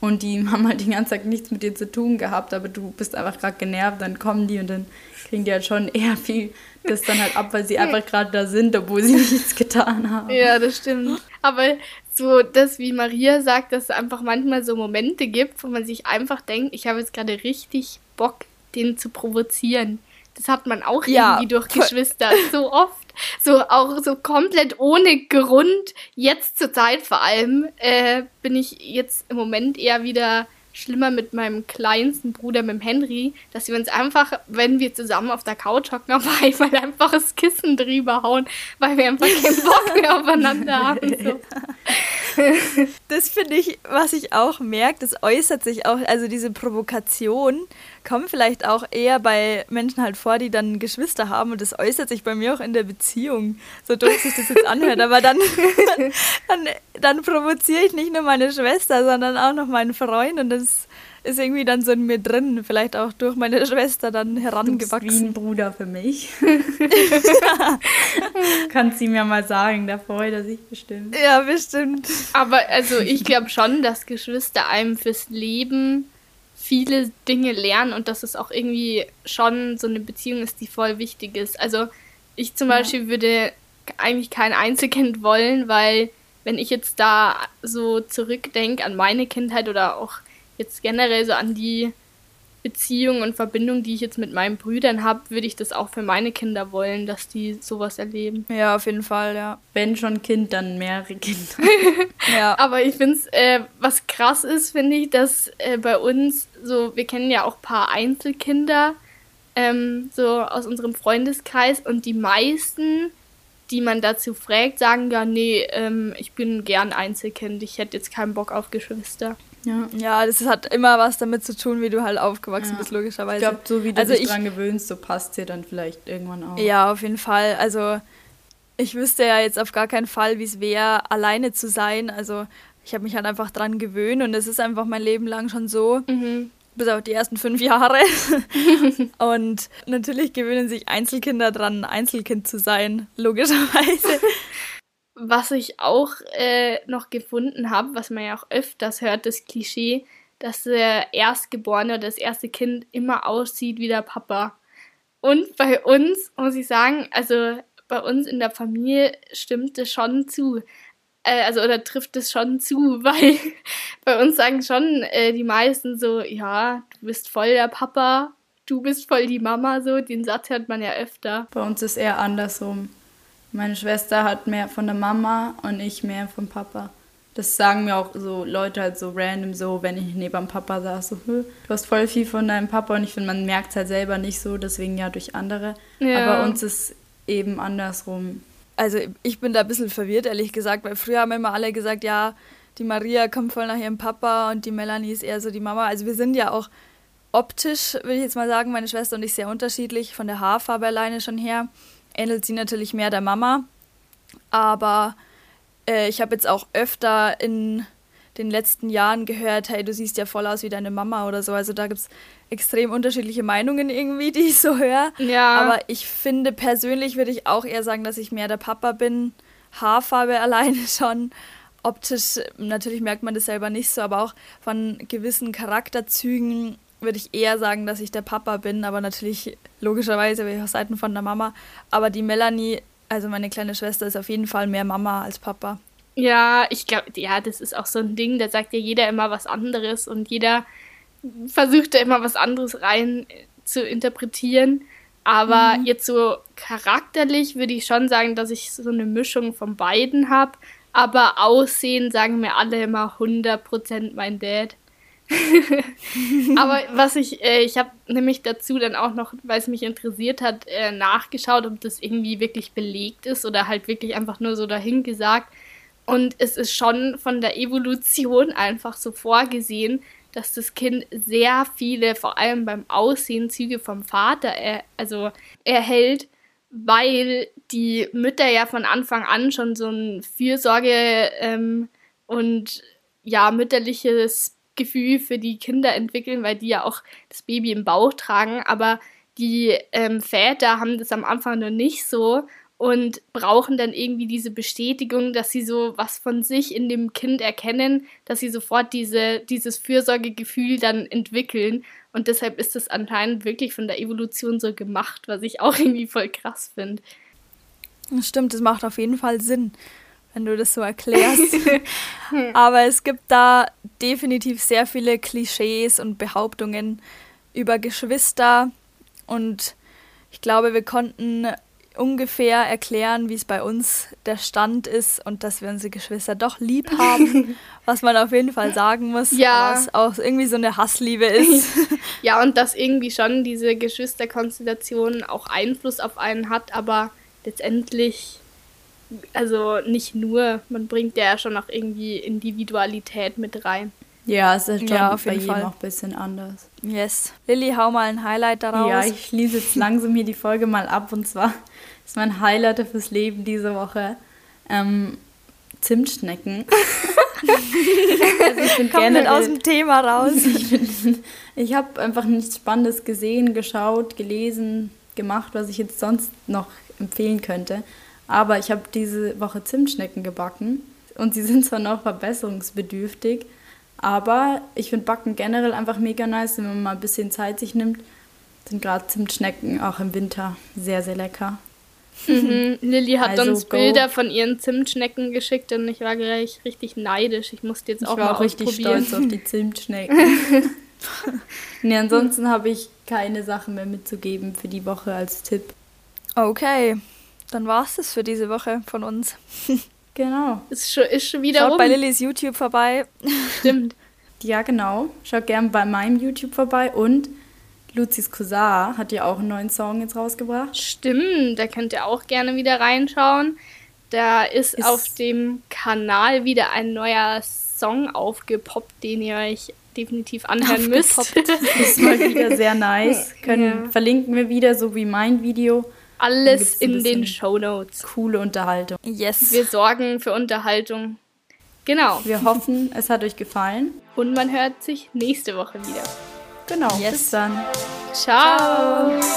und die haben halt den ganzen Tag nichts mit dir zu tun gehabt, aber du bist einfach gerade genervt, dann kommen die und dann kriegen die halt schon eher viel das dann halt ab, weil sie einfach gerade da sind, obwohl sie nichts getan haben. Ja, das stimmt. Aber so das, wie Maria sagt, dass es einfach manchmal so Momente gibt, wo man sich einfach denkt, ich habe jetzt gerade richtig Bock, den zu provozieren. Das hat man auch ja, irgendwie durch Geschwister so oft. So auch so komplett ohne Grund. Jetzt zur Zeit vor allem äh, bin ich jetzt im Moment eher wieder schlimmer mit meinem kleinsten Bruder, mit dem Henry, dass wir uns einfach, wenn wir zusammen auf der Couch hocken, auf einmal einfach das Kissen drüber hauen, weil wir einfach keinen Bock mehr aufeinander haben. So. Das finde ich, was ich auch merke, das äußert sich auch, also diese Provokation kommt vielleicht auch eher bei Menschen halt vor, die dann Geschwister haben und das äußert sich bei mir auch in der Beziehung, so doof sich das jetzt anhört, aber dann, dann, dann provoziere ich nicht nur meine Schwester, sondern auch noch meinen Freund und das ist irgendwie dann so in mir drin, vielleicht auch durch meine Schwester dann herangewachsen. Du bist wie ein Bruder für mich. Kannst sie mir mal sagen, da freut er sich bestimmt. Ja, bestimmt. Aber also ich glaube schon, dass Geschwister einem fürs Leben viele Dinge lernen und dass es auch irgendwie schon so eine Beziehung ist, die voll wichtig ist. Also ich zum ja. Beispiel würde eigentlich kein Einzelkind wollen, weil wenn ich jetzt da so zurückdenke an meine Kindheit oder auch jetzt generell so an die Beziehung und Verbindung, die ich jetzt mit meinen Brüdern habe, würde ich das auch für meine Kinder wollen, dass die sowas erleben. Ja, auf jeden Fall, ja. Wenn schon Kind, dann mehrere Kinder. ja. Aber ich finde es, äh, was krass ist, finde ich, dass äh, bei uns so, wir kennen ja auch ein paar Einzelkinder, ähm, so aus unserem Freundeskreis und die meisten, die man dazu fragt, sagen ja, nee, ähm, ich bin gern Einzelkind, ich hätte jetzt keinen Bock auf Geschwister. Ja. ja, das hat immer was damit zu tun, wie du halt aufgewachsen ja. bist, logischerweise. Ich glaube, so wie du also dich ich, dran gewöhnst, so passt dir dann vielleicht irgendwann auch. Ja, auf jeden Fall. Also ich wüsste ja jetzt auf gar keinen Fall, wie es wäre, alleine zu sein. Also ich habe mich halt einfach dran gewöhnt und es ist einfach mein Leben lang schon so. Mhm. Bis auf die ersten fünf Jahre. und natürlich gewöhnen sich Einzelkinder dran, Einzelkind zu sein, logischerweise. Was ich auch äh, noch gefunden habe, was man ja auch öfters hört, das Klischee, dass der Erstgeborene oder das erste Kind immer aussieht wie der Papa. Und bei uns, muss ich sagen, also bei uns in der Familie stimmt es schon zu. Äh, also, oder trifft es schon zu, weil bei uns sagen schon äh, die meisten so, ja, du bist voll der Papa, du bist voll die Mama, so. Den Satz hört man ja öfter. Bei uns ist eher andersrum. Meine Schwester hat mehr von der Mama und ich mehr vom Papa. Das sagen mir auch so Leute halt so random so, wenn ich neben dem Papa saß, so, du hast voll viel von deinem Papa und ich finde, man merkt es halt selber nicht so, deswegen ja durch andere. Ja. Aber uns ist eben andersrum. Also ich bin da ein bisschen verwirrt, ehrlich gesagt, weil früher haben immer alle gesagt, ja, die Maria kommt voll nach ihrem Papa und die Melanie ist eher so die Mama. Also wir sind ja auch optisch, würde ich jetzt mal sagen, meine Schwester und ich sehr unterschiedlich, von der Haarfarbe alleine schon her ähnelt sie natürlich mehr der Mama. Aber äh, ich habe jetzt auch öfter in den letzten Jahren gehört, hey, du siehst ja voll aus wie deine Mama oder so. Also da gibt es extrem unterschiedliche Meinungen irgendwie, die ich so höre. Ja. Aber ich finde persönlich würde ich auch eher sagen, dass ich mehr der Papa bin. Haarfarbe alleine schon. Optisch, natürlich merkt man das selber nicht so, aber auch von gewissen Charakterzügen würde ich eher sagen, dass ich der Papa bin, aber natürlich logischerweise bin ich auf Seiten von der Mama. Aber die Melanie, also meine kleine Schwester, ist auf jeden Fall mehr Mama als Papa. Ja, ich glaube, ja, das ist auch so ein Ding, da sagt ja jeder immer was anderes und jeder versucht da immer was anderes rein zu interpretieren. Aber mhm. jetzt so charakterlich würde ich schon sagen, dass ich so eine Mischung von beiden habe. Aber Aussehen sagen mir alle immer 100% mein Dad. Aber was ich, äh, ich habe nämlich dazu dann auch noch, weil es mich interessiert hat, äh, nachgeschaut, ob das irgendwie wirklich belegt ist oder halt wirklich einfach nur so dahin gesagt. Und es ist schon von der Evolution einfach so vorgesehen, dass das Kind sehr viele, vor allem beim Aussehen, Züge vom Vater er, also erhält, weil die Mütter ja von Anfang an schon so ein Fürsorge ähm, und ja mütterliches Gefühl für die Kinder entwickeln, weil die ja auch das Baby im Bauch tragen. Aber die ähm, Väter haben das am Anfang noch nicht so und brauchen dann irgendwie diese Bestätigung, dass sie so was von sich in dem Kind erkennen, dass sie sofort diese, dieses Fürsorgegefühl dann entwickeln. Und deshalb ist es anscheinend wirklich von der Evolution so gemacht, was ich auch irgendwie voll krass finde. Stimmt, das macht auf jeden Fall Sinn wenn du das so erklärst. Aber es gibt da definitiv sehr viele Klischees und Behauptungen über Geschwister und ich glaube, wir konnten ungefähr erklären, wie es bei uns der Stand ist und dass wir unsere Geschwister doch lieb haben, was man auf jeden Fall sagen muss, ja. was auch irgendwie so eine Hassliebe ist. ja, und dass irgendwie schon diese Geschwisterkonstellation auch Einfluss auf einen hat, aber letztendlich also nicht nur, man bringt ja schon auch irgendwie Individualität mit rein. Ja, es ist schon ja, auf bei jeden Fall auch ein bisschen anders. Yes. Lilly, hau mal ein Highlight daraus. Ja, ich schließe jetzt langsam hier die Folge mal ab und zwar ist mein Highlight fürs Leben diese Woche ähm, Zimtschnecken. also ich bin Kommt generell, aus dem Thema raus. ich, ich habe einfach nichts Spannendes gesehen, geschaut, gelesen, gemacht, was ich jetzt sonst noch empfehlen könnte. Aber ich habe diese Woche Zimtschnecken gebacken und sie sind zwar noch verbesserungsbedürftig, aber ich finde Backen generell einfach mega nice, wenn man mal ein bisschen Zeit sich nimmt. Sind gerade Zimtschnecken auch im Winter sehr, sehr lecker. Mhm. Lilly hat also uns go. Bilder von ihren Zimtschnecken geschickt und ich war gleich richtig neidisch. Ich musste jetzt auch ich war mal auch richtig stolz auf die Zimtschnecken. nee, ansonsten habe ich keine Sachen mehr mitzugeben für die Woche als Tipp. Okay, dann war es das für diese Woche von uns. Genau. Ist schon, ist schon wieder Schaut rum. bei Lillys YouTube vorbei. Stimmt. ja, genau. Schaut gern bei meinem YouTube vorbei und Luzis Cousin hat ja auch einen neuen Song jetzt rausgebracht. Stimmt, da könnt ihr auch gerne wieder reinschauen. Da ist, ist auf dem Kanal wieder ein neuer Song aufgepoppt, den ihr euch definitiv anhören müsst. das ist mal wieder sehr nice. Können, ja. Verlinken wir wieder, so wie mein Video alles in den Show Notes. Coole Unterhaltung. Yes. Wir sorgen für Unterhaltung. Genau. Wir hoffen, es hat euch gefallen. Und man hört sich nächste Woche wieder. Genau. Yes. Bis dann. Ciao. Ciao.